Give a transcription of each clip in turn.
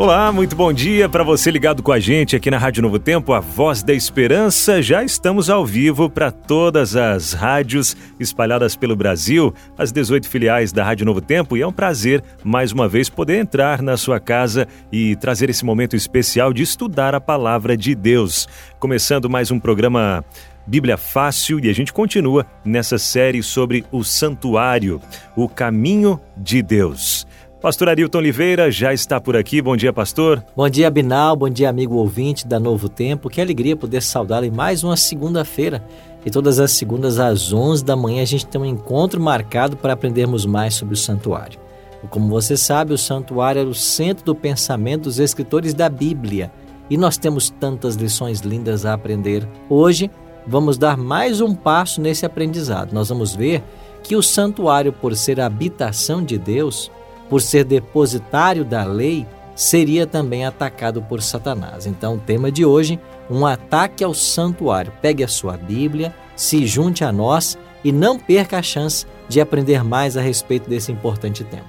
Olá, muito bom dia para você ligado com a gente aqui na Rádio Novo Tempo, a Voz da Esperança. Já estamos ao vivo para todas as rádios espalhadas pelo Brasil, as 18 filiais da Rádio Novo Tempo, e é um prazer mais uma vez poder entrar na sua casa e trazer esse momento especial de estudar a palavra de Deus. Começando mais um programa Bíblia Fácil e a gente continua nessa série sobre o santuário, o caminho de Deus. Pastor Arilton Oliveira já está por aqui. Bom dia, pastor. Bom dia, Binal. Bom dia, amigo ouvinte da Novo Tempo. Que alegria poder saudá-lo em mais uma segunda-feira. E todas as segundas às 11 da manhã a gente tem um encontro marcado para aprendermos mais sobre o santuário. Como você sabe, o santuário é o centro do pensamento dos escritores da Bíblia. E nós temos tantas lições lindas a aprender. Hoje, vamos dar mais um passo nesse aprendizado. Nós vamos ver que o santuário, por ser a habitação de Deus, por ser depositário da lei, seria também atacado por Satanás. Então, o tema de hoje, um ataque ao santuário. Pegue a sua Bíblia, se junte a nós e não perca a chance de aprender mais a respeito desse importante tema.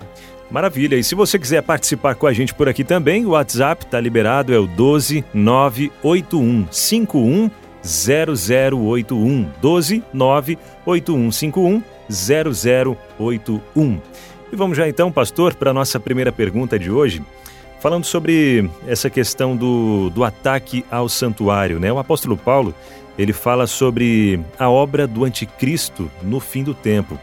Maravilha. E se você quiser participar com a gente por aqui também, o WhatsApp está liberado, é o 12 981 51 0081 12 98151 0081. E vamos já então, pastor, para a nossa primeira pergunta de hoje, falando sobre essa questão do, do ataque ao santuário. Né? O apóstolo Paulo ele fala sobre a obra do anticristo no fim do tempo.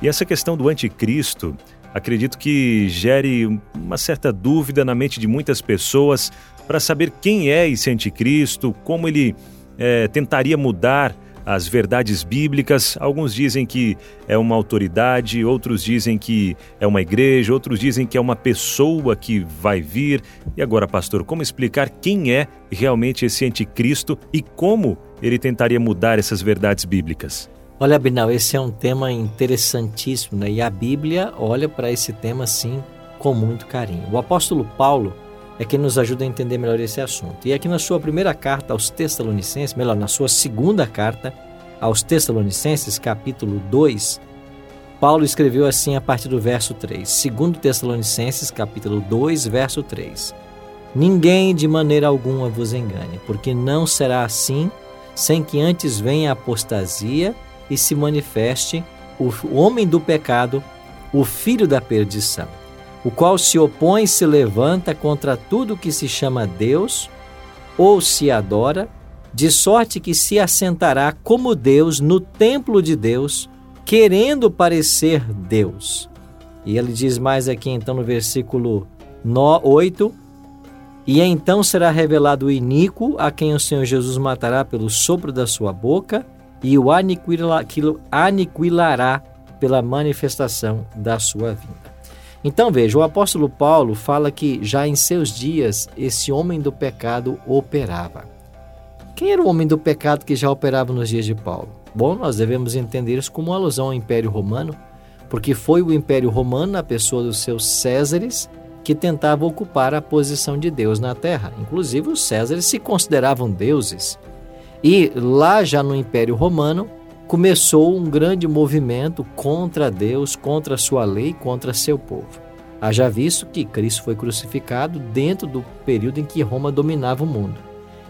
E essa questão do anticristo, acredito que gere uma certa dúvida na mente de muitas pessoas para saber quem é esse anticristo, como ele é, tentaria mudar as verdades bíblicas. Alguns dizem que é uma autoridade, outros dizem que é uma igreja, outros dizem que é uma pessoa que vai vir. E agora, pastor, como explicar quem é realmente esse anticristo e como ele tentaria mudar essas verdades bíblicas? Olha, Binal, esse é um tema interessantíssimo, né? E a Bíblia olha para esse tema, sim, com muito carinho. O apóstolo Paulo é quem nos ajuda a entender melhor esse assunto. E aqui na sua primeira carta aos Tessalonicenses, melhor, na sua segunda carta aos Tessalonicenses, capítulo 2, Paulo escreveu assim a partir do verso 3. Segundo Tessalonicenses, capítulo 2, verso 3. Ninguém de maneira alguma vos engane, porque não será assim sem que antes venha a apostasia e se manifeste o homem do pecado, o filho da perdição o qual se opõe e se levanta contra tudo que se chama Deus ou se adora, de sorte que se assentará como Deus no templo de Deus, querendo parecer Deus. E ele diz mais aqui então no versículo 8: E então será revelado o iníquo, a quem o Senhor Jesus matará pelo sopro da sua boca, e o aniquilará pela manifestação da sua vinda. Então veja, o apóstolo Paulo fala que já em seus dias esse homem do pecado operava. Quem era o homem do pecado que já operava nos dias de Paulo? Bom, nós devemos entender isso como uma alusão ao Império Romano, porque foi o Império Romano, na pessoa dos seus Césares, que tentava ocupar a posição de Deus na terra. Inclusive, os Césares se consideravam deuses. E lá já no Império Romano, começou um grande movimento contra Deus, contra a sua lei, contra seu povo. Haja visto que Cristo foi crucificado dentro do período em que Roma dominava o mundo.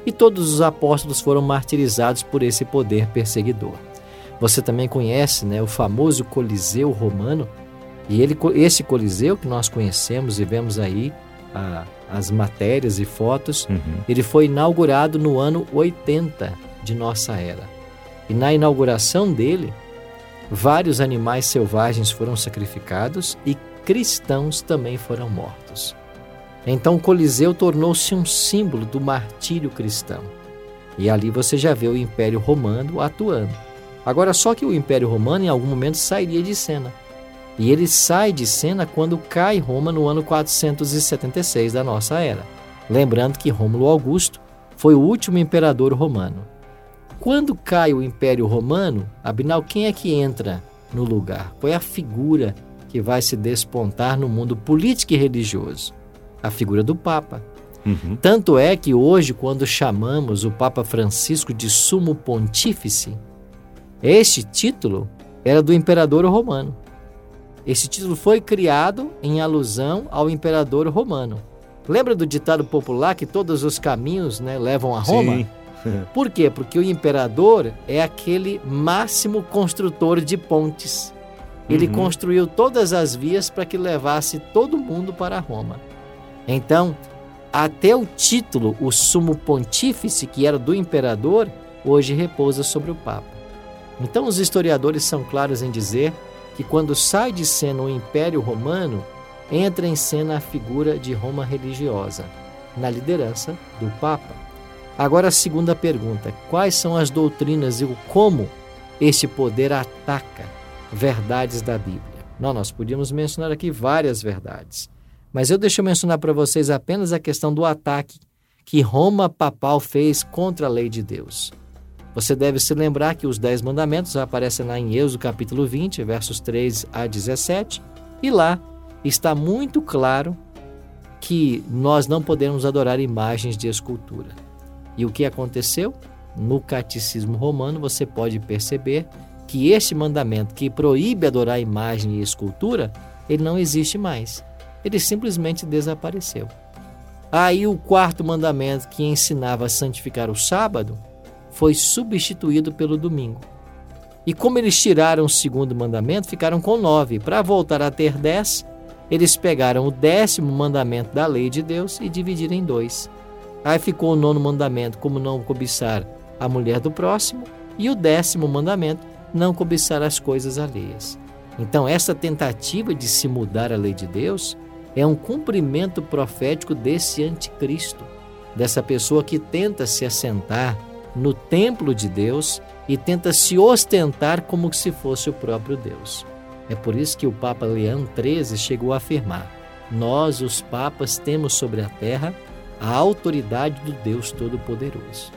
E todos os apóstolos foram martirizados por esse poder perseguidor. Você também conhece né, o famoso Coliseu romano, e ele, esse Coliseu que nós conhecemos e vemos aí a, as matérias e fotos, uhum. ele foi inaugurado no ano 80 de nossa era. E na inauguração dele, vários animais selvagens foram sacrificados e cristãos também foram mortos. Então Coliseu tornou-se um símbolo do martírio cristão. E ali você já vê o Império Romano atuando. Agora, só que o Império Romano em algum momento sairia de cena. E ele sai de cena quando cai Roma no ano 476 da nossa era. Lembrando que Rômulo Augusto foi o último imperador romano. Quando cai o Império Romano, Abinal, quem é que entra no lugar? Qual é a figura que vai se despontar no mundo político e religioso? A figura do Papa. Uhum. Tanto é que hoje, quando chamamos o Papa Francisco de Sumo Pontífice, este título era do imperador romano. Esse título foi criado em alusão ao imperador romano. Lembra do ditado popular que todos os caminhos né, levam a Roma? Sim. Por quê? Porque o imperador é aquele máximo construtor de pontes. Ele uhum. construiu todas as vias para que levasse todo mundo para Roma. Então, até o título, o sumo pontífice, que era do imperador, hoje repousa sobre o Papa. Então, os historiadores são claros em dizer que quando sai de cena o Império Romano, entra em cena a figura de Roma religiosa, na liderança do Papa. Agora, a segunda pergunta: quais são as doutrinas e como este poder ataca verdades da Bíblia? Não, nós podíamos mencionar aqui várias verdades. Mas eu deixo mencionar para vocês apenas a questão do ataque que Roma papal fez contra a lei de Deus. Você deve se lembrar que os Dez Mandamentos aparecem lá em Êxodo capítulo 20, versos 3 a 17, e lá está muito claro que nós não podemos adorar imagens de escultura. E o que aconteceu? No catecismo romano você pode perceber que este mandamento que proíbe adorar imagem e escultura, ele não existe mais ele simplesmente desapareceu. Aí o quarto mandamento, que ensinava a santificar o sábado, foi substituído pelo domingo. E como eles tiraram o segundo mandamento, ficaram com nove. Para voltar a ter dez, eles pegaram o décimo mandamento da lei de Deus e dividiram em dois. Aí ficou o nono mandamento, como não cobiçar a mulher do próximo, e o décimo mandamento, não cobiçar as coisas alheias. Então, essa tentativa de se mudar a lei de Deus é um cumprimento profético desse anticristo, dessa pessoa que tenta se assentar no templo de Deus e tenta se ostentar como se fosse o próprio Deus. É por isso que o Papa Leão XIII chegou a afirmar: Nós, os papas, temos sobre a terra a autoridade do Deus Todo-Poderoso.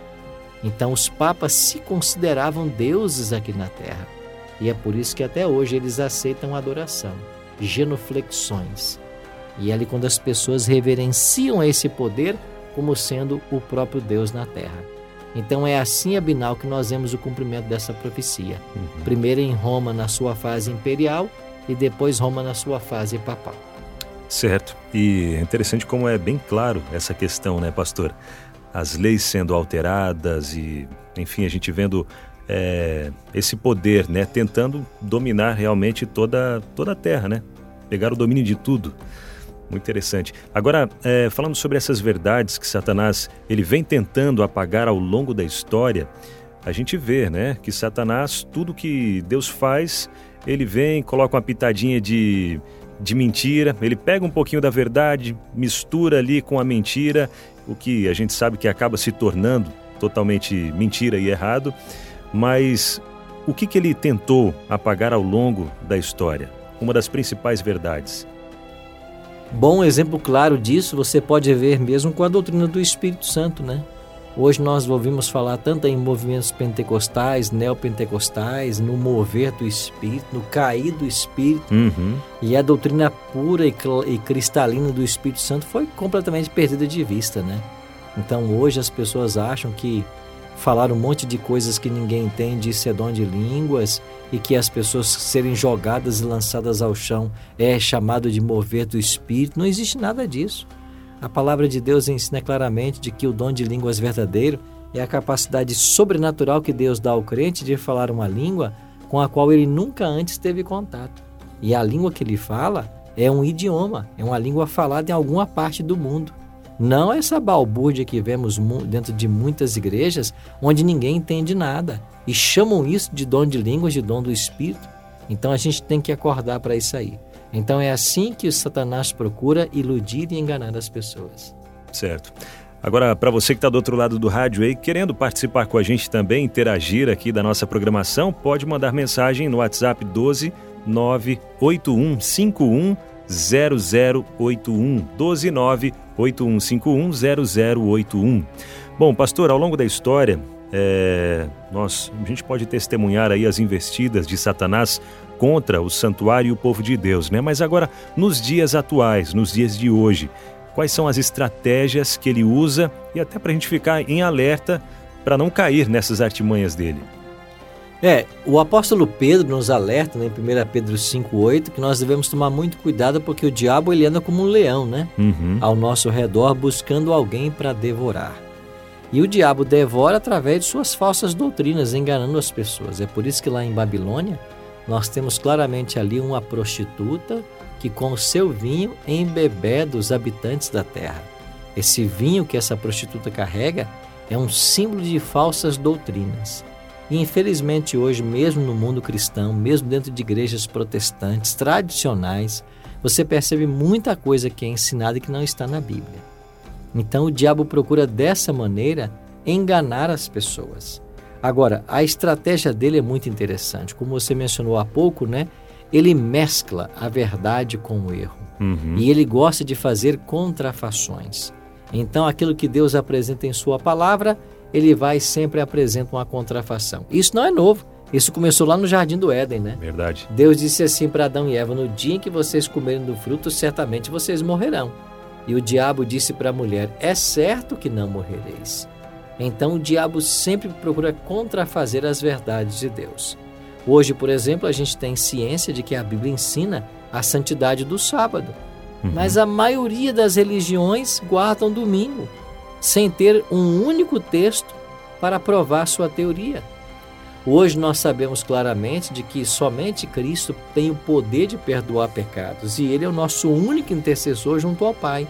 Então, os papas se consideravam deuses aqui na terra. E é por isso que até hoje eles aceitam adoração, genuflexões, e é ali quando as pessoas reverenciam esse poder como sendo o próprio Deus na terra. Então é assim, Abinal, que nós vemos o cumprimento dessa profecia. Uhum. Primeiro em Roma na sua fase imperial e depois Roma na sua fase papal. Certo. E é interessante como é bem claro essa questão, né, pastor? As leis sendo alteradas e, enfim, a gente vendo é, esse poder, né, tentando dominar realmente toda, toda a terra, né? Pegar o domínio de tudo. Muito interessante. Agora, é, falando sobre essas verdades que Satanás ele vem tentando apagar ao longo da história, a gente vê, né, que Satanás tudo que Deus faz, ele vem, coloca uma pitadinha de de mentira, ele pega um pouquinho da verdade, mistura ali com a mentira, o que a gente sabe que acaba se tornando totalmente mentira e errado. Mas o que, que ele tentou apagar ao longo da história? Uma das principais verdades. Bom exemplo claro disso você pode ver mesmo com a doutrina do Espírito Santo, né? Hoje nós ouvimos falar tanto em movimentos pentecostais, neopentecostais, no mover do Espírito, no cair do Espírito. Uhum. E a doutrina pura e, e cristalina do Espírito Santo foi completamente perdida de vista, né? Então hoje as pessoas acham que falar um monte de coisas que ninguém entende, isso é dom de línguas, e que as pessoas serem jogadas e lançadas ao chão é chamado de mover do Espírito. Não existe nada disso. A palavra de Deus ensina claramente de que o dom de línguas verdadeiro é a capacidade sobrenatural que Deus dá ao crente de falar uma língua com a qual ele nunca antes teve contato. E a língua que ele fala é um idioma, é uma língua falada em alguma parte do mundo. Não essa balbúrdia que vemos dentro de muitas igrejas onde ninguém entende nada e chamam isso de dom de línguas, de dom do Espírito. Então a gente tem que acordar para isso aí. Então é assim que o Satanás procura iludir e enganar as pessoas. Certo. Agora, para você que está do outro lado do rádio aí, querendo participar com a gente também, interagir aqui da nossa programação, pode mandar mensagem no WhatsApp 12 98151 0081 12 9 8151 0081. Bom, pastor, ao longo da história, é, nós, a gente pode testemunhar aí as investidas de Satanás contra o santuário e o povo de Deus, né? Mas agora, nos dias atuais, nos dias de hoje, quais são as estratégias que ele usa e até para a gente ficar em alerta para não cair nessas artimanhas dele? É, o apóstolo Pedro nos alerta né, em 1 Pedro 5,8 que nós devemos tomar muito cuidado porque o diabo ele anda como um leão, né? Uhum. Ao nosso redor buscando alguém para devorar. E o diabo devora através de suas falsas doutrinas, enganando as pessoas. É por isso que lá em Babilônia nós temos claramente ali uma prostituta que com o seu vinho embebeda os habitantes da terra. Esse vinho que essa prostituta carrega é um símbolo de falsas doutrinas. E infelizmente hoje, mesmo no mundo cristão, mesmo dentro de igrejas protestantes tradicionais, você percebe muita coisa que é ensinada e que não está na Bíblia. Então o diabo procura dessa maneira enganar as pessoas. Agora, a estratégia dele é muito interessante. Como você mencionou há pouco, né? Ele mescla a verdade com o erro. Uhum. E ele gosta de fazer contrafações. Então, aquilo que Deus apresenta em Sua palavra, ele vai sempre apresenta uma contrafação. Isso não é novo. Isso começou lá no Jardim do Éden, né? Verdade. Deus disse assim para Adão e Eva: No dia em que vocês comerem do fruto, certamente vocês morrerão. E o diabo disse para a mulher: É certo que não morrereis. Então o diabo sempre procura contrafazer as verdades de Deus. Hoje, por exemplo, a gente tem ciência de que a Bíblia ensina a santidade do sábado. Uhum. Mas a maioria das religiões guardam domingo, sem ter um único texto para provar sua teoria. Hoje nós sabemos claramente de que somente Cristo tem o poder de perdoar pecados e ele é o nosso único intercessor junto ao Pai.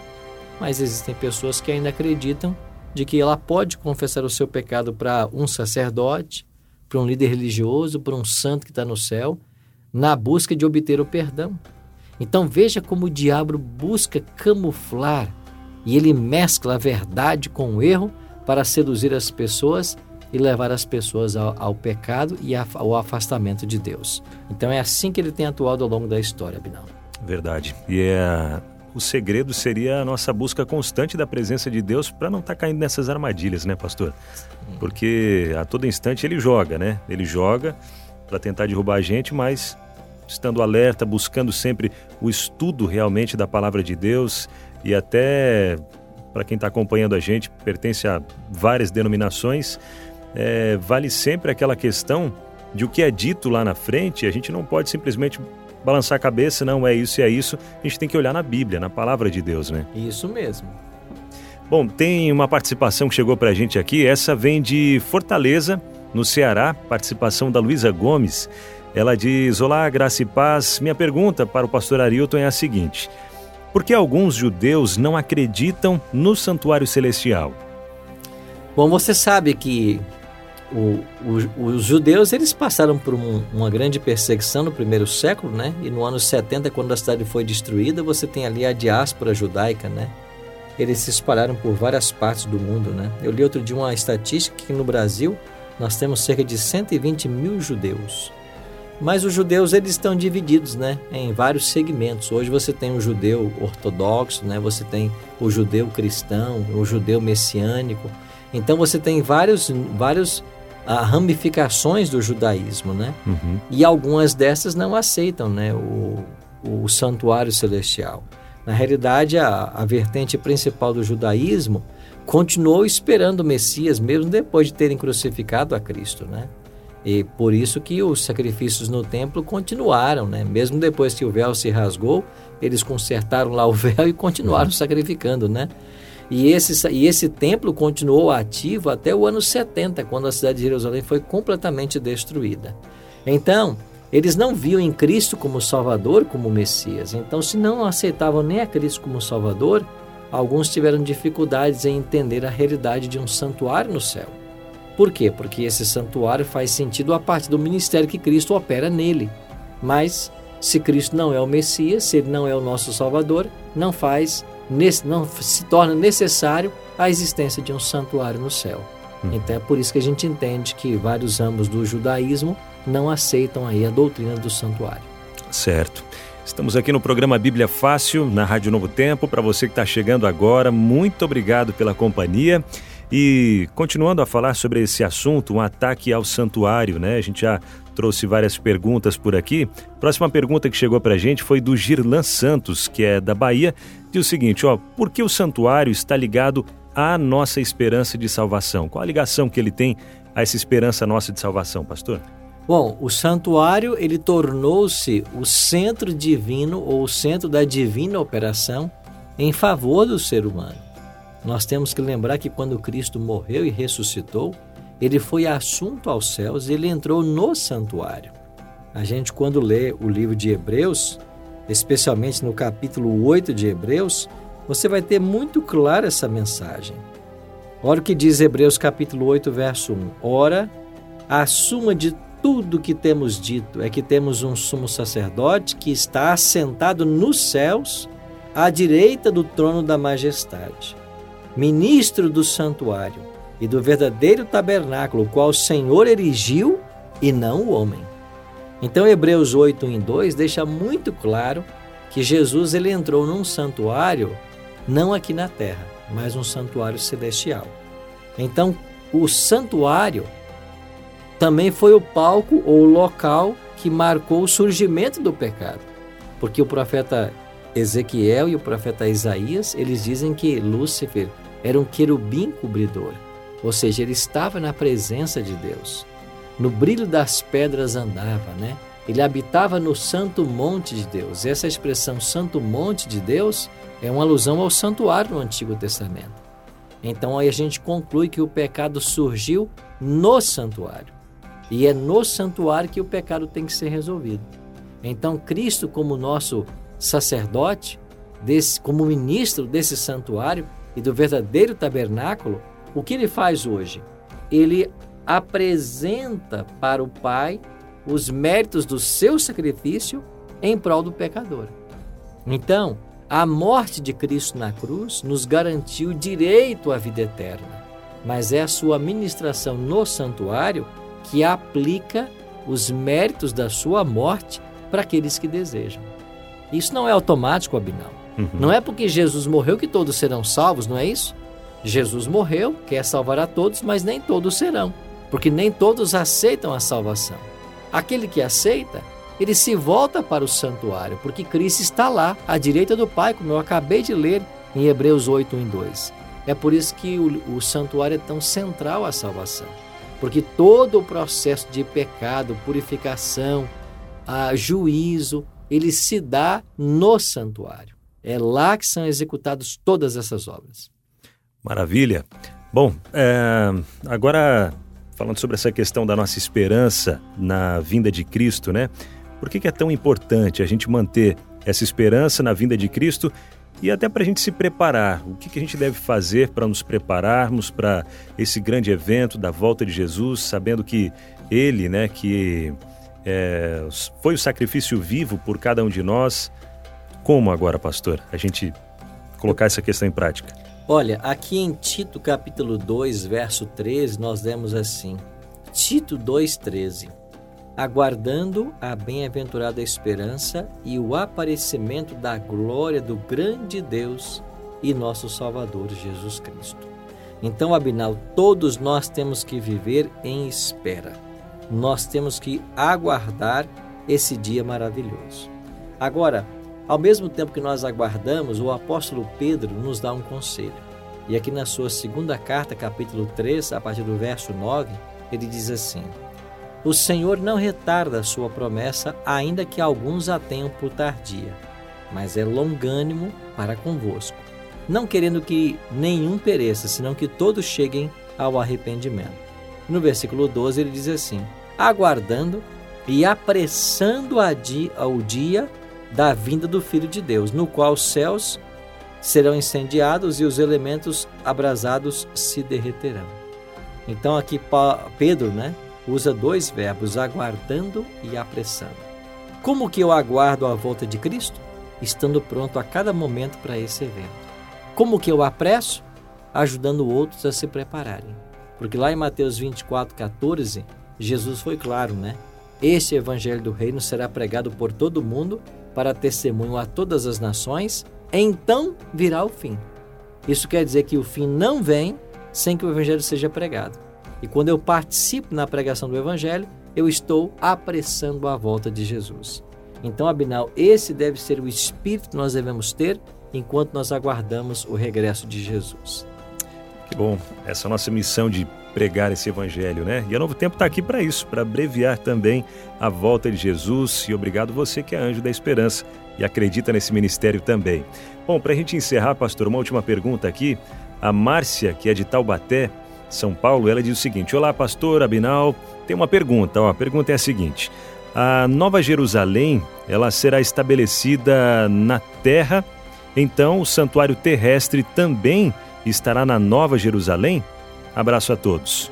Mas existem pessoas que ainda acreditam de que ela pode confessar o seu pecado para um sacerdote, para um líder religioso, para um santo que está no céu, na busca de obter o perdão. Então veja como o diabo busca camuflar e ele mescla a verdade com o erro para seduzir as pessoas e levar as pessoas ao, ao pecado e ao afastamento de Deus. Então é assim que ele tem atuado ao longo da história, Binal. Verdade. E é o segredo seria a nossa busca constante da presença de Deus para não estar tá caindo nessas armadilhas, né, pastor? Porque a todo instante ele joga, né? Ele joga para tentar derrubar a gente, mas estando alerta, buscando sempre o estudo realmente da palavra de Deus e até para quem está acompanhando a gente, pertence a várias denominações, é, vale sempre aquela questão de o que é dito lá na frente, a gente não pode simplesmente balançar a cabeça, não é isso e é isso. A gente tem que olhar na Bíblia, na palavra de Deus, né? Isso mesmo. Bom, tem uma participação que chegou para a gente aqui. Essa vem de Fortaleza, no Ceará. Participação da Luísa Gomes. Ela diz: Olá, graça e paz. Minha pergunta para o pastor Arilton é a seguinte: Por que alguns judeus não acreditam no santuário celestial? Bom, você sabe que o, o, os judeus eles passaram por um, uma grande perseguição no primeiro século, né? E no ano 70, quando a cidade foi destruída, você tem ali a diáspora judaica, né? Eles se espalharam por várias partes do mundo, né? Eu li outro dia uma estatística que no Brasil nós temos cerca de 120 mil judeus. Mas os judeus eles estão divididos, né, em vários segmentos. Hoje você tem o judeu ortodoxo, né? Você tem o judeu cristão, o judeu messiânico. Então você tem vários, vários ramificações do judaísmo, né? Uhum. E algumas dessas não aceitam, né, o, o santuário celestial. Na realidade, a, a vertente principal do judaísmo continuou esperando o Messias mesmo depois de terem crucificado a Cristo, né? E por isso que os sacrifícios no templo continuaram, né? Mesmo depois que o véu se rasgou, eles consertaram lá o véu e continuaram uhum. sacrificando, né? E esse, e esse templo continuou ativo até o ano 70, quando a cidade de Jerusalém foi completamente destruída. Então, eles não viam em Cristo como Salvador, como Messias. Então, se não aceitavam nem a Cristo como Salvador, alguns tiveram dificuldades em entender a realidade de um santuário no céu. Por quê? Porque esse santuário faz sentido a partir do ministério que Cristo opera nele. Mas, se Cristo não é o Messias, se ele não é o nosso Salvador, não faz não se torna necessário a existência de um santuário no céu. Hum. Então é por isso que a gente entende que vários ramos do judaísmo não aceitam aí a doutrina do santuário. Certo. Estamos aqui no programa Bíblia Fácil, na Rádio Novo Tempo. Para você que está chegando agora, muito obrigado pela companhia. E continuando a falar sobre esse assunto, um ataque ao santuário, né? A gente já trouxe várias perguntas por aqui. Próxima pergunta que chegou para a gente foi do Girlan Santos, que é da Bahia. Diz o seguinte, ó, por que o santuário está ligado à nossa esperança de salvação? Qual a ligação que ele tem a essa esperança nossa de salvação, pastor? Bom, o santuário ele tornou-se o centro divino ou o centro da divina operação em favor do ser humano. Nós temos que lembrar que quando Cristo morreu e ressuscitou, ele foi assunto aos céus ele entrou no santuário. A gente, quando lê o livro de Hebreus, especialmente no capítulo 8 de Hebreus, você vai ter muito clara essa mensagem. Olha o que diz Hebreus capítulo 8, verso 1. Ora, a suma de tudo que temos dito é que temos um sumo sacerdote que está assentado nos céus, à direita do trono da majestade ministro do santuário e do verdadeiro tabernáculo, o qual o Senhor erigiu e não o homem. Então, Hebreus 8, 1 e 2 deixa muito claro que Jesus ele entrou num santuário, não aqui na terra, mas um santuário celestial. Então, o santuário também foi o palco ou o local que marcou o surgimento do pecado. Porque o profeta Ezequiel e o profeta Isaías, eles dizem que Lúcifer era um querubim cobridor, ou seja, ele estava na presença de Deus. No brilho das pedras andava, né? Ele habitava no santo monte de Deus. Essa expressão santo monte de Deus é uma alusão ao santuário no Antigo Testamento. Então aí a gente conclui que o pecado surgiu no santuário. E é no santuário que o pecado tem que ser resolvido. Então Cristo como nosso sacerdote, desse, como ministro desse santuário, e do verdadeiro tabernáculo, o que ele faz hoje? Ele apresenta para o Pai os méritos do seu sacrifício em prol do pecador. Então, a morte de Cristo na cruz nos garantiu direito à vida eterna, mas é a sua ministração no santuário que aplica os méritos da sua morte para aqueles que desejam. Isso não é automático, Abinão. Uhum. Não é porque Jesus morreu que todos serão salvos, não é isso? Jesus morreu, quer salvar a todos, mas nem todos serão, porque nem todos aceitam a salvação. Aquele que aceita, ele se volta para o santuário, porque Cristo está lá, à direita do Pai, como eu acabei de ler em Hebreus 8, 1 e 2. É por isso que o, o santuário é tão central à salvação, porque todo o processo de pecado, purificação, juízo, ele se dá no santuário. É lá que são executadas todas essas obras. Maravilha. Bom, é, agora falando sobre essa questão da nossa esperança na vinda de Cristo, né? Por que, que é tão importante a gente manter essa esperança na vinda de Cristo e até para a gente se preparar? O que, que a gente deve fazer para nos prepararmos para esse grande evento da volta de Jesus, sabendo que Ele, né, que é, foi o sacrifício vivo por cada um de nós, como agora, pastor, a gente colocar essa questão em prática? Olha, aqui em Tito capítulo 2, verso 13, nós lemos assim: Tito 2:13. Aguardando a bem-aventurada esperança e o aparecimento da glória do grande Deus e nosso Salvador Jesus Cristo. Então, Abinal, todos nós temos que viver em espera. Nós temos que aguardar esse dia maravilhoso. Agora, ao mesmo tempo que nós aguardamos, o apóstolo Pedro nos dá um conselho. E aqui na sua segunda carta, capítulo 3, a partir do verso 9, ele diz assim: O Senhor não retarda a sua promessa, ainda que alguns a tenham por tardia, mas é longânimo para convosco, não querendo que nenhum pereça, senão que todos cheguem ao arrependimento. No versículo 12 ele diz assim: Aguardando e apressando a ao dia da vinda do Filho de Deus, no qual os céus serão incendiados e os elementos abrasados se derreterão. Então aqui Pedro, né, usa dois verbos, aguardando e apressando. Como que eu aguardo a volta de Cristo? Estando pronto a cada momento para esse evento. Como que eu apresso? Ajudando outros a se prepararem. Porque lá em Mateus 24, 14, Jesus foi claro, né? Este evangelho do reino será pregado por todo mundo para testemunho a todas as nações, então virá o fim. Isso quer dizer que o fim não vem sem que o evangelho seja pregado. E quando eu participo na pregação do evangelho, eu estou apressando a volta de Jesus. Então, Abinal, esse deve ser o espírito que nós devemos ter enquanto nós aguardamos o regresso de Jesus. Que bom, essa é a nossa missão de pregar esse evangelho, né? E a Novo Tempo está aqui para isso, para abreviar também a volta de Jesus. E obrigado você que é anjo da esperança e acredita nesse ministério também. Bom, para a gente encerrar, pastor, uma última pergunta aqui. A Márcia, que é de Taubaté, São Paulo, ela diz o seguinte: Olá, pastor Abinal, tem uma pergunta. Ó, a pergunta é a seguinte: A Nova Jerusalém, ela será estabelecida na terra, então o santuário terrestre também estará na Nova Jerusalém? Abraço a todos.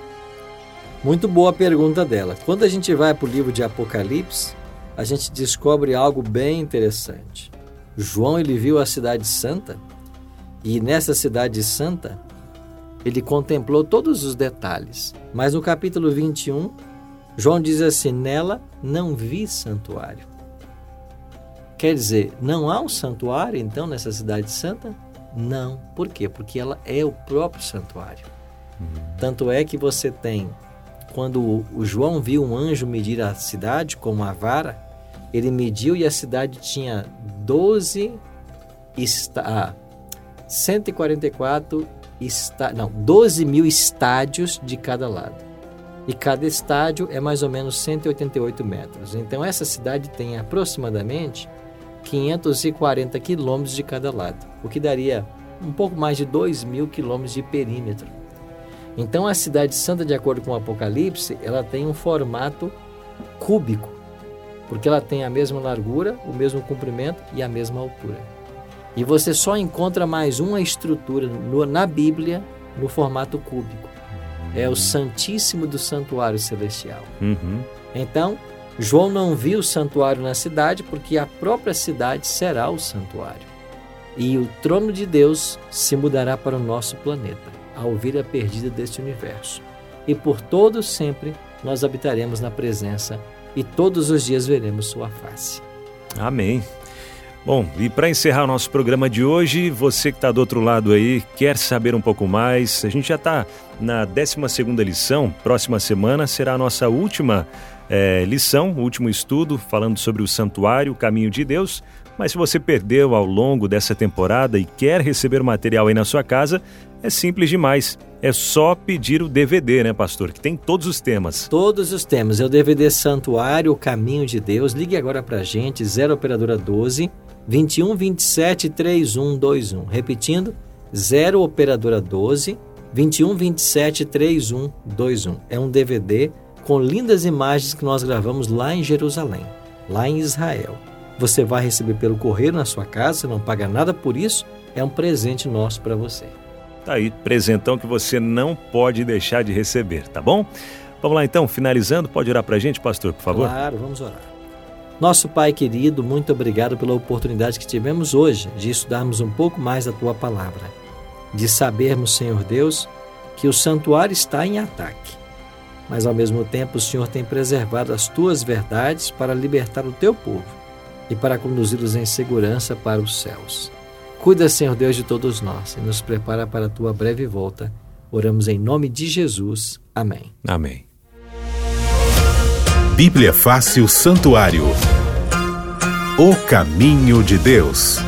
Muito boa pergunta dela. Quando a gente vai para o livro de Apocalipse, a gente descobre algo bem interessante. João ele viu a cidade santa e nessa cidade santa ele contemplou todos os detalhes. Mas no capítulo 21, João diz assim: Nela não vi santuário. Quer dizer, não há um santuário então nessa cidade santa? Não. Por quê? Porque ela é o próprio santuário. Tanto é que você tem, quando o João viu um anjo medir a cidade com uma vara, ele mediu e a cidade tinha 12 está, 144 está, não, 12 mil estádios de cada lado. E cada estádio é mais ou menos 188 metros. Então essa cidade tem aproximadamente 540 quilômetros de cada lado, o que daria um pouco mais de 2 mil quilômetros de perímetro. Então a cidade santa, de acordo com o Apocalipse, ela tem um formato cúbico, porque ela tem a mesma largura, o mesmo comprimento e a mesma altura. E você só encontra mais uma estrutura no, na Bíblia no formato cúbico. É o Santíssimo do Santuário Celestial. Uhum. Então, João não viu o santuário na cidade porque a própria cidade será o santuário. E o trono de Deus se mudará para o nosso planeta, a ovelha perdida deste universo. E por todo sempre nós habitaremos na presença e todos os dias veremos sua face. Amém. Bom, e para encerrar o nosso programa de hoje, você que está do outro lado aí, quer saber um pouco mais, a gente já está na 12 lição, próxima semana será a nossa última é, lição, último estudo, falando sobre o santuário, o caminho de Deus. Mas se você perdeu ao longo dessa temporada e quer receber o material aí na sua casa, é simples demais. É só pedir o DVD, né, pastor? Que tem todos os temas. Todos os temas. É o DVD Santuário, o Caminho de Deus. Ligue agora pra gente, 0 Operadora 12 21 27 3121. Repetindo, 0 Operadora 12 21 27 3121. É um DVD com lindas imagens que nós gravamos lá em Jerusalém, lá em Israel. Você vai receber pelo correio na sua casa, não paga nada por isso, é um presente nosso para você. Tá aí, presentão que você não pode deixar de receber, tá bom? Vamos lá então, finalizando, pode orar para a gente, pastor, por favor? Claro, vamos orar. Nosso Pai querido, muito obrigado pela oportunidade que tivemos hoje de estudarmos um pouco mais da Tua palavra, de sabermos, Senhor Deus, que o santuário está em ataque mas ao mesmo tempo o Senhor tem preservado as tuas verdades para libertar o teu povo e para conduzi-los em segurança para os céus. Cuida, Senhor Deus, de todos nós e nos prepara para a tua breve volta. Oramos em nome de Jesus. Amém. Amém. Bíblia Fácil Santuário O caminho de Deus.